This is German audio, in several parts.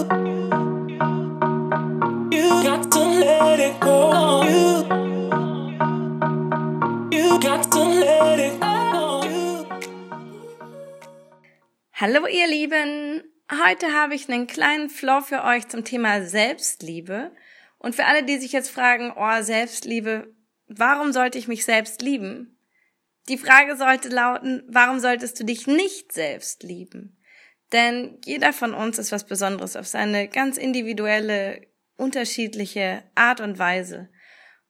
Hallo ihr Lieben, heute habe ich einen kleinen Flow für euch zum Thema Selbstliebe. Und für alle, die sich jetzt fragen, oh, Selbstliebe, warum sollte ich mich selbst lieben? Die Frage sollte lauten, warum solltest du dich nicht selbst lieben? Denn jeder von uns ist was Besonderes auf seine ganz individuelle, unterschiedliche Art und Weise.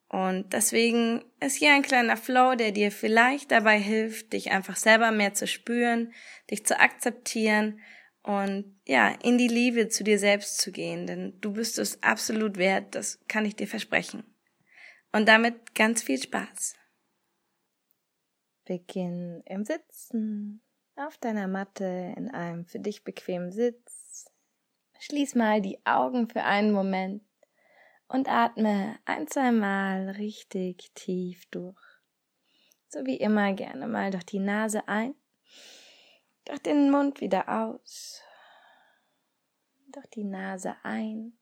Und deswegen ist hier ein kleiner Flow, der dir vielleicht dabei hilft, dich einfach selber mehr zu spüren, dich zu akzeptieren und ja, in die Liebe zu dir selbst zu gehen, denn du bist es absolut wert, das kann ich dir versprechen. Und damit ganz viel Spaß. Beginn im Sitzen, auf deiner Matte, in einem für dich bequemen Sitz. Schließ mal die Augen für einen Moment und atme ein, zwei Mal richtig tief durch. So wie immer gerne mal durch die Nase ein, durch den Mund wieder aus, durch die Nase ein,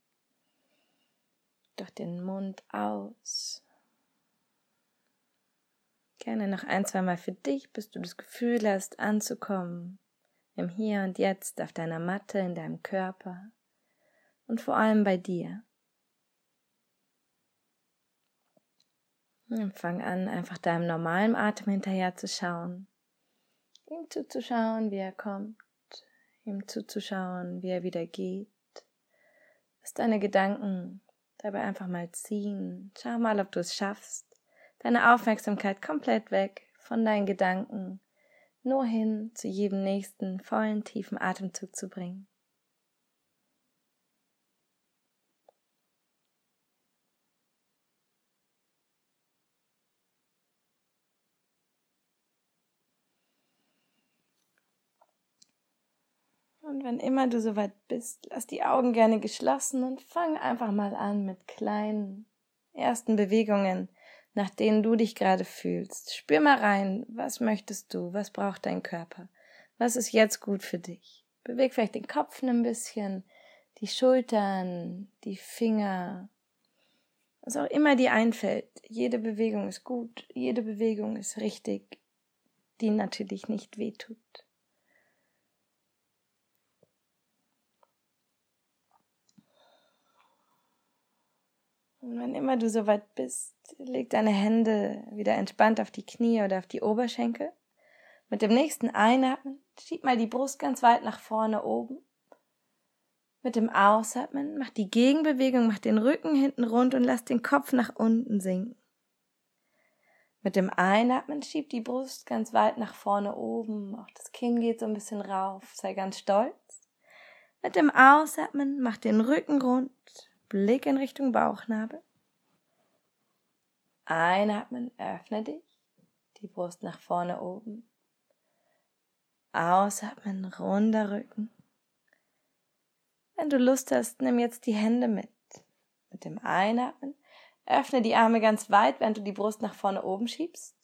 durch den Mund aus. Gerne noch ein, zwei Mal für dich, bis du das Gefühl hast, anzukommen im Hier und Jetzt auf deiner Matte, in deinem Körper und vor allem bei dir. Und fang an, einfach deinem normalen Atem hinterher zu schauen, ihm zuzuschauen, wie er kommt, ihm zuzuschauen, wie er wieder geht. Lass deine Gedanken dabei einfach mal ziehen. Schau mal, ob du es schaffst, deine Aufmerksamkeit komplett weg von deinen Gedanken, nur hin zu jedem nächsten vollen, tiefen Atemzug zu bringen. Und wenn immer du soweit bist, lass die Augen gerne geschlossen und fang einfach mal an mit kleinen ersten Bewegungen nach denen du dich gerade fühlst. Spür mal rein, was möchtest du, was braucht dein Körper, was ist jetzt gut für dich. Beweg vielleicht den Kopf ein bisschen, die Schultern, die Finger, was auch immer dir einfällt. Jede Bewegung ist gut, jede Bewegung ist richtig, die natürlich nicht wehtut. Und wenn immer du soweit bist, leg deine Hände wieder entspannt auf die Knie oder auf die Oberschenkel. Mit dem nächsten Einatmen schieb mal die Brust ganz weit nach vorne oben. Mit dem Ausatmen mach die Gegenbewegung, mach den Rücken hinten rund und lass den Kopf nach unten sinken. Mit dem Einatmen schieb die Brust ganz weit nach vorne oben, auch das Kinn geht so ein bisschen rauf, sei ganz stolz. Mit dem Ausatmen mach den Rücken rund, Blick in Richtung Bauchnabel. Einatmen, öffne dich, die Brust nach vorne oben. Ausatmen, runder Rücken. Wenn du Lust hast, nimm jetzt die Hände mit. Mit dem Einatmen öffne die Arme ganz weit, während du die Brust nach vorne oben schiebst.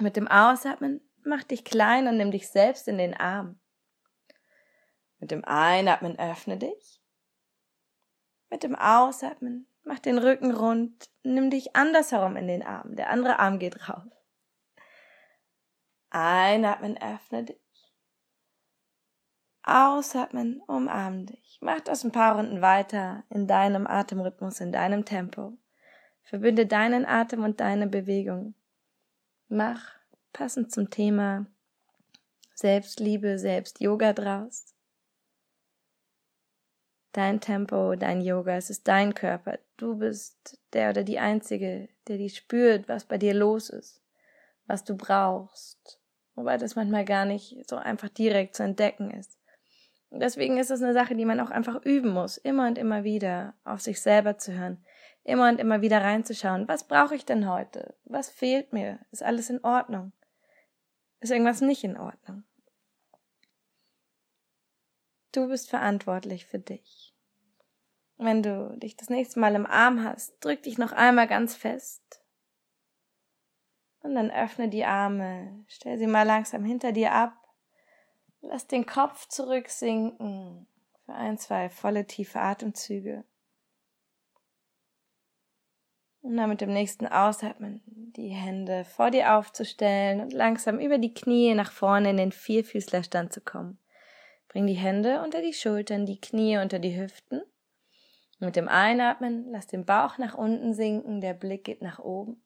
Mit dem Ausatmen mach dich klein und nimm dich selbst in den Arm. Mit dem Einatmen öffne dich. Mit dem Ausatmen mach den Rücken rund, nimm dich andersherum in den Arm, der andere Arm geht rauf. Einatmen, öffne dich. Ausatmen, umarm dich. Mach das ein paar Runden weiter in deinem Atemrhythmus, in deinem Tempo. Verbinde deinen Atem und deine Bewegung. Mach passend zum Thema Selbstliebe, Selbst-Yoga draus dein Tempo, dein Yoga, es ist dein Körper. Du bist der oder die Einzige, der die spürt, was bei dir los ist, was du brauchst. Wobei das manchmal gar nicht so einfach direkt zu entdecken ist. Und deswegen ist es eine Sache, die man auch einfach üben muss, immer und immer wieder auf sich selber zu hören, immer und immer wieder reinzuschauen, was brauche ich denn heute? Was fehlt mir? Ist alles in Ordnung? Ist irgendwas nicht in Ordnung? Du bist verantwortlich für dich. Wenn du dich das nächste Mal im Arm hast, drück dich noch einmal ganz fest. Und dann öffne die Arme, stell sie mal langsam hinter dir ab. Lass den Kopf zurücksinken für ein, zwei volle tiefe Atemzüge. Und dann mit dem nächsten Ausatmen die Hände vor dir aufzustellen und langsam über die Knie nach vorne in den Vierfüßlerstand zu kommen. Bring die Hände unter die Schultern, die Knie unter die Hüften. Mit dem Einatmen lass den Bauch nach unten sinken, der Blick geht nach oben.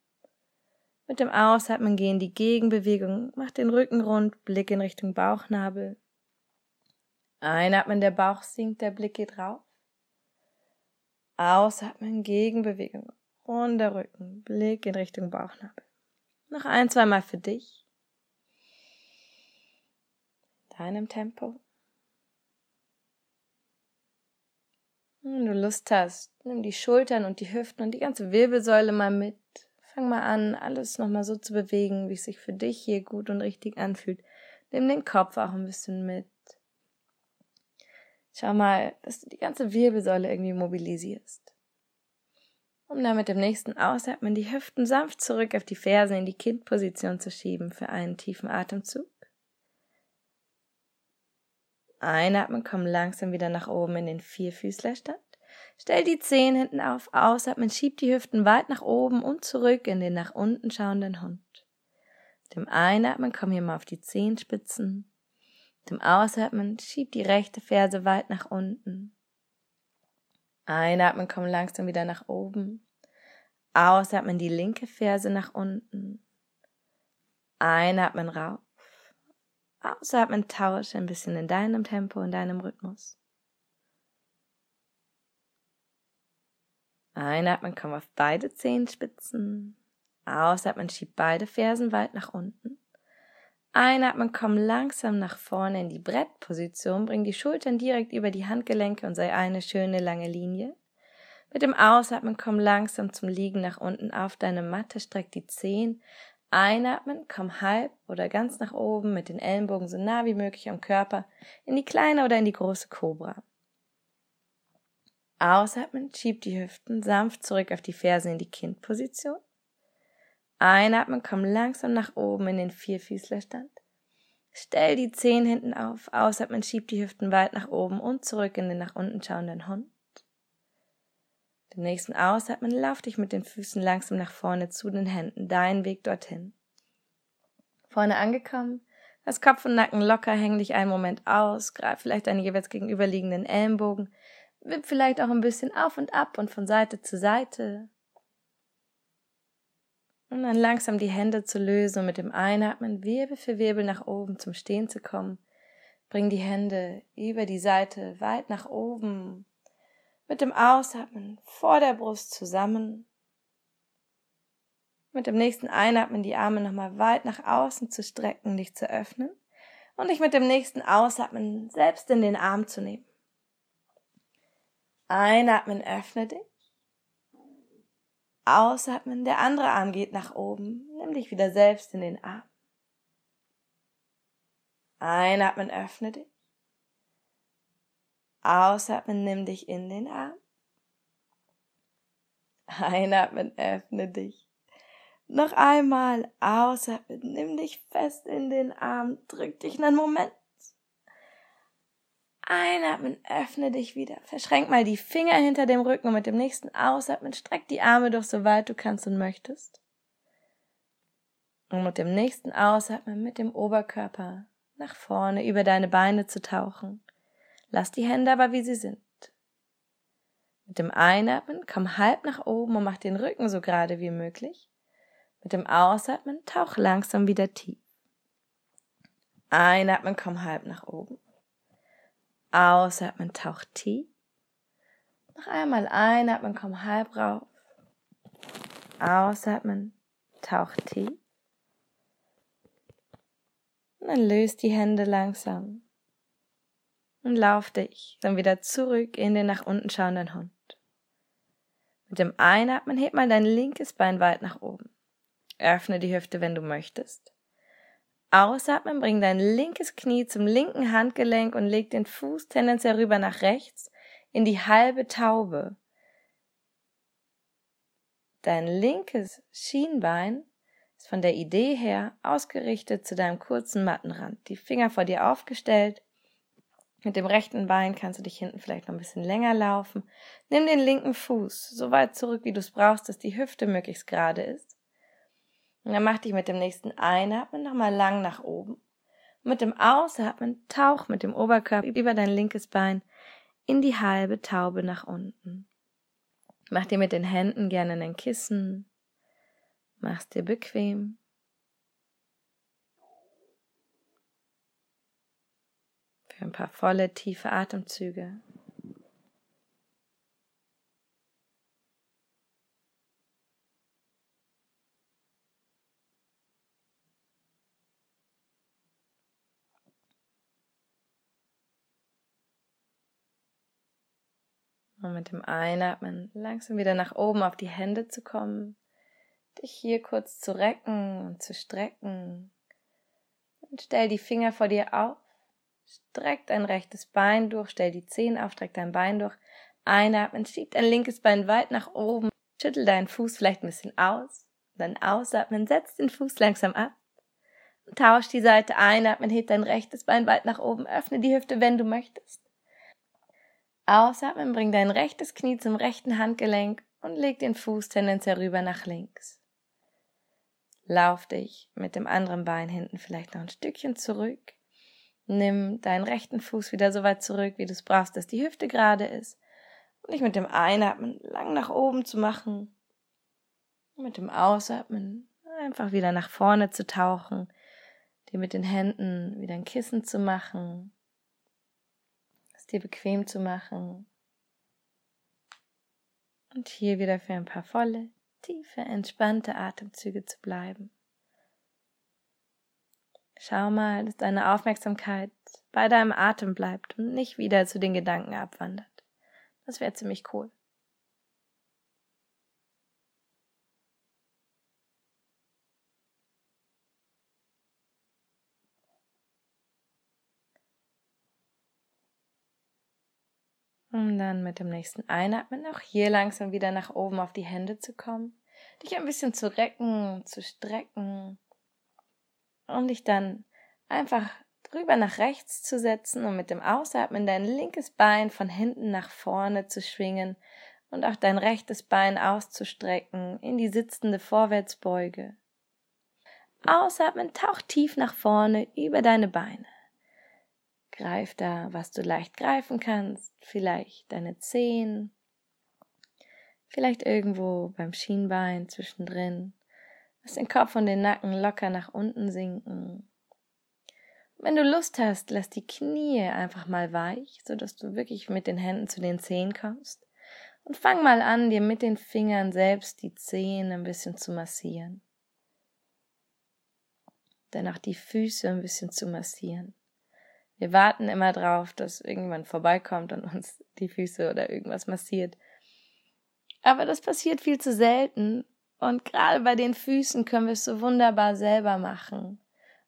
Mit dem Ausatmen gehen die Gegenbewegungen, mach den Rücken rund, Blick in Richtung Bauchnabel. Einatmen, der Bauch sinkt, der Blick geht rauf. Ausatmen, Gegenbewegung, runder Rücken, Blick in Richtung Bauchnabel. Noch ein, zweimal für dich. Deinem Tempo. Wenn du Lust hast, nimm die Schultern und die Hüften und die ganze Wirbelsäule mal mit. Fang mal an, alles nochmal so zu bewegen, wie es sich für dich hier gut und richtig anfühlt. Nimm den Kopf auch ein bisschen mit. Schau mal, dass du die ganze Wirbelsäule irgendwie mobilisierst um dann mit dem nächsten Ausatmen die Hüften sanft zurück auf die Ferse in die Kindposition zu schieben für einen tiefen Atemzug. Einatmen, komm langsam wieder nach oben in den Vierfüßlerstand. Stell die Zehen hinten auf, ausatmen, schieb die Hüften weit nach oben und zurück in den nach unten schauenden Hund. Mit dem Einatmen komm hier mal auf die Zehenspitzen. Mit dem Ausatmen schieb die rechte Ferse weit nach unten. Einatmen, komm langsam wieder nach oben. Ausatmen die linke Ferse nach unten. Einatmen rauf. Ausatmen tausch ein bisschen in deinem Tempo, in deinem Rhythmus. Einatmen, komm auf beide Zehenspitzen. Ausatmen, schieb beide Fersen weit nach unten. Einatmen, komm langsam nach vorne in die Brettposition, bring die Schultern direkt über die Handgelenke und sei eine schöne lange Linie. Mit dem Ausatmen komm langsam zum Liegen nach unten auf deine Matte, streck die Zehen. Einatmen, komm halb oder ganz nach oben mit den Ellenbogen so nah wie möglich am Körper in die kleine oder in die große Kobra. Ausatmen, schieb die Hüften sanft zurück auf die Fersen in die Kindposition. Einatmen, komm langsam nach oben in den Vierfüßlerstand. Stell die Zehen hinten auf. Ausatmen, schieb die Hüften weit nach oben und zurück in den nach unten schauenden Hund. Dem nächsten Ausatmen lauf dich mit den Füßen langsam nach vorne zu den Händen, deinen Weg dorthin. Vorne angekommen, das Kopf und Nacken locker, häng dich einen Moment aus, greif vielleicht deine jeweils gegenüberliegenden Ellenbogen, wipp vielleicht auch ein bisschen auf und ab und von Seite zu Seite, und dann langsam die Hände zu lösen und mit dem Einatmen Wirbel für Wirbel nach oben zum Stehen zu kommen. Bring die Hände über die Seite weit nach oben. Mit dem Ausatmen vor der Brust zusammen. Mit dem nächsten Einatmen die Arme nochmal weit nach außen zu strecken, dich zu öffnen. Und dich mit dem nächsten Ausatmen selbst in den Arm zu nehmen. Einatmen, öffne dich. Ausatmen, der andere Arm geht nach oben. Nimm dich wieder selbst in den Arm. Einatmen, öffne dich. Ausatmen, nimm dich in den Arm. Einatmen, öffne dich. Noch einmal ausatmen, nimm dich fest in den Arm, drück dich einen Moment Einatmen, öffne dich wieder. Verschränk mal die Finger hinter dem Rücken und mit dem nächsten Ausatmen streck die Arme durch so weit du kannst und möchtest. Und mit dem nächsten Ausatmen mit dem Oberkörper nach vorne über deine Beine zu tauchen. Lass die Hände aber wie sie sind. Mit dem Einatmen komm halb nach oben und mach den Rücken so gerade wie möglich. Mit dem Ausatmen tauch langsam wieder tief. Einatmen, komm halb nach oben. Ausatmen, taucht tief. Noch einmal einatmen, komm halb rauf. Ausatmen, taucht tief. Und dann löst die Hände langsam. Und lauf dich dann wieder zurück in den nach unten schauenden Hund. Mit dem Einatmen heb mal dein linkes Bein weit nach oben. Öffne die Hüfte, wenn du möchtest. Ausatmen, bring dein linkes Knie zum linken Handgelenk und leg den Fuß tendenziell rüber nach rechts in die halbe Taube. Dein linkes Schienbein ist von der Idee her ausgerichtet zu deinem kurzen Mattenrand. Die Finger vor dir aufgestellt, Mit dem rechten Bein kannst du dich hinten vielleicht noch ein bisschen länger laufen. Nimm den linken Fuß so weit zurück, wie du es brauchst, dass die Hüfte möglichst gerade ist. Und dann mach dich mit dem nächsten Einatmen nochmal lang nach oben. Und mit dem Ausatmen tauch mit dem Oberkörper über dein linkes Bein in die halbe Taube nach unten. Mach dir mit den Händen gerne ein Kissen. Mach's dir bequem. Für ein paar volle, tiefe Atemzüge. Und mit dem Einatmen langsam wieder nach oben auf die Hände zu kommen, dich hier kurz zu recken und zu strecken. Und stell die Finger vor dir auf Streck dein rechtes Bein durch, stell die Zehen auf, streck dein Bein durch. Einatmen, schieb dein linkes Bein weit nach oben, schüttel deinen Fuß vielleicht ein bisschen aus. Dann ausatmen, setz den Fuß langsam ab. Tausch die Seite, einatmen, heb dein rechtes Bein weit nach oben, öffne die Hüfte, wenn du möchtest. Ausatmen, bring dein rechtes Knie zum rechten Handgelenk und leg den Fuß tendenziell rüber nach links. Lauf dich mit dem anderen Bein hinten vielleicht noch ein Stückchen zurück. Nimm deinen rechten Fuß wieder so weit zurück, wie du es brauchst, dass die Hüfte gerade ist. Und dich mit dem Einatmen lang nach oben zu machen. Und mit dem Ausatmen einfach wieder nach vorne zu tauchen. Dir mit den Händen wieder ein Kissen zu machen. Es dir bequem zu machen. Und hier wieder für ein paar volle, tiefe, entspannte Atemzüge zu bleiben. Schau mal, dass deine Aufmerksamkeit bei deinem Atem bleibt und nicht wieder zu den Gedanken abwandert. Das wäre ziemlich cool. Um dann mit dem nächsten Einatmen auch hier langsam wieder nach oben auf die Hände zu kommen, dich ein bisschen zu recken, zu strecken, um dich dann einfach drüber nach rechts zu setzen und mit dem Ausatmen dein linkes Bein von hinten nach vorne zu schwingen und auch dein rechtes Bein auszustrecken in die sitzende Vorwärtsbeuge. Ausatmen, tauch tief nach vorne über deine Beine. Greif da, was du leicht greifen kannst, vielleicht deine Zehen, vielleicht irgendwo beim Schienbein zwischendrin. Lass den Kopf und den Nacken locker nach unten sinken. Wenn du Lust hast, lass die Knie einfach mal weich, so dass du wirklich mit den Händen zu den Zehen kommst. Und fang mal an, dir mit den Fingern selbst die Zehen ein bisschen zu massieren. Dann auch die Füße ein bisschen zu massieren. Wir warten immer drauf, dass irgendwann vorbeikommt und uns die Füße oder irgendwas massiert. Aber das passiert viel zu selten und gerade bei den Füßen können wir es so wunderbar selber machen.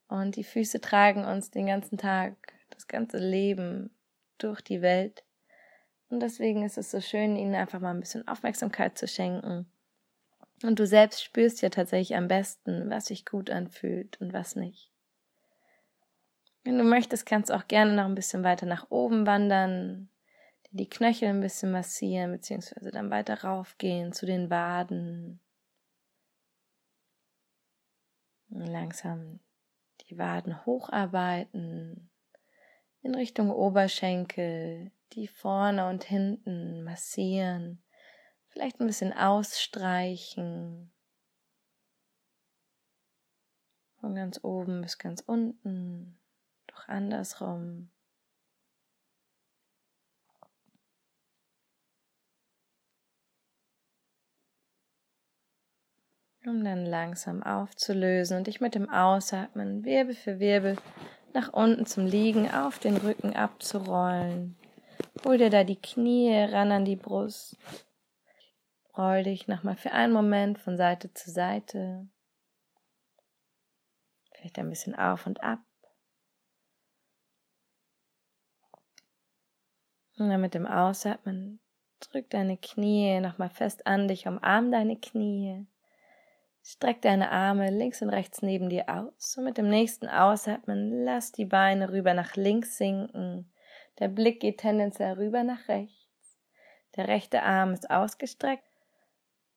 Und die Füße tragen uns den ganzen Tag, das ganze Leben durch die Welt. Und deswegen ist es so schön, ihnen einfach mal ein bisschen Aufmerksamkeit zu schenken. Und du selbst spürst ja tatsächlich am besten, was sich gut anfühlt und was nicht. Wenn du möchtest, kannst du auch gerne noch ein bisschen weiter nach oben wandern, die Knöchel ein bisschen massieren, beziehungsweise dann weiter raufgehen zu den Waden, Langsam die Waden hocharbeiten in Richtung Oberschenkel, die vorne und hinten massieren, vielleicht ein bisschen ausstreichen. Von ganz oben bis ganz unten, doch andersrum. Um dann langsam aufzulösen und dich mit dem Ausatmen Wirbel für Wirbel nach unten zum Liegen auf den Rücken abzurollen. Hol dir da die Knie ran an die Brust. Roll dich nochmal für einen Moment von Seite zu Seite. Vielleicht ein bisschen auf und ab. Und dann mit dem Ausatmen drück deine Knie nochmal fest an dich, umarm deine Knie. Streck deine Arme links und rechts neben dir aus und mit dem nächsten Ausatmen lass die Beine rüber nach links sinken, Der Blick geht tendenziell rüber nach rechts. Der rechte Arm ist ausgestreckt.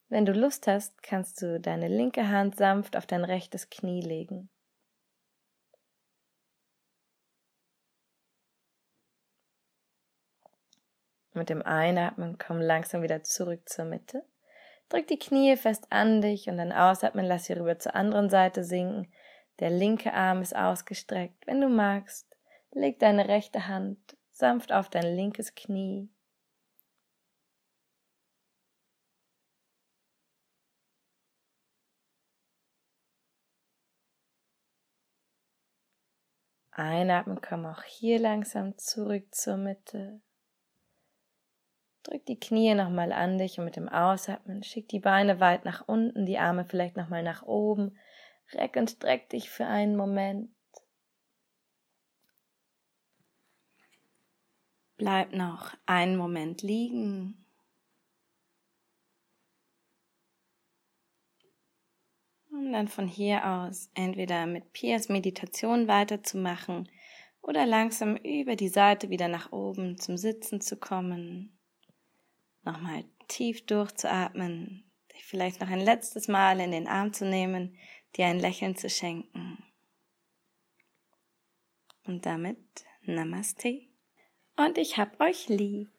Wenn du Lust hast, kannst du deine linke Hand sanft auf dein rechtes Knie legen. Mit dem Einatmen komm langsam wieder zurück zur Mitte. Drück die Knie fest an dich und dann ausatmen lass sie rüber zur anderen Seite sinken. Der linke Arm ist ausgestreckt. Wenn du magst, leg deine rechte Hand sanft auf dein linkes Knie. Einatmen, komm auch hier langsam zurück zur Mitte. Drück die Knie nochmal an dich und mit dem Ausatmen schick die Beine weit nach unten, die Arme vielleicht nochmal nach oben. Reck und streck dich für einen Moment. Bleib noch einen Moment liegen. Um dann von hier aus entweder mit Pias Meditation weiterzumachen oder langsam über die Seite wieder nach oben zum Sitzen zu kommen nochmal tief durchzuatmen, dich vielleicht noch ein letztes Mal in den Arm zu nehmen, dir ein Lächeln zu schenken. Und damit Namaste und ich hab euch lieb.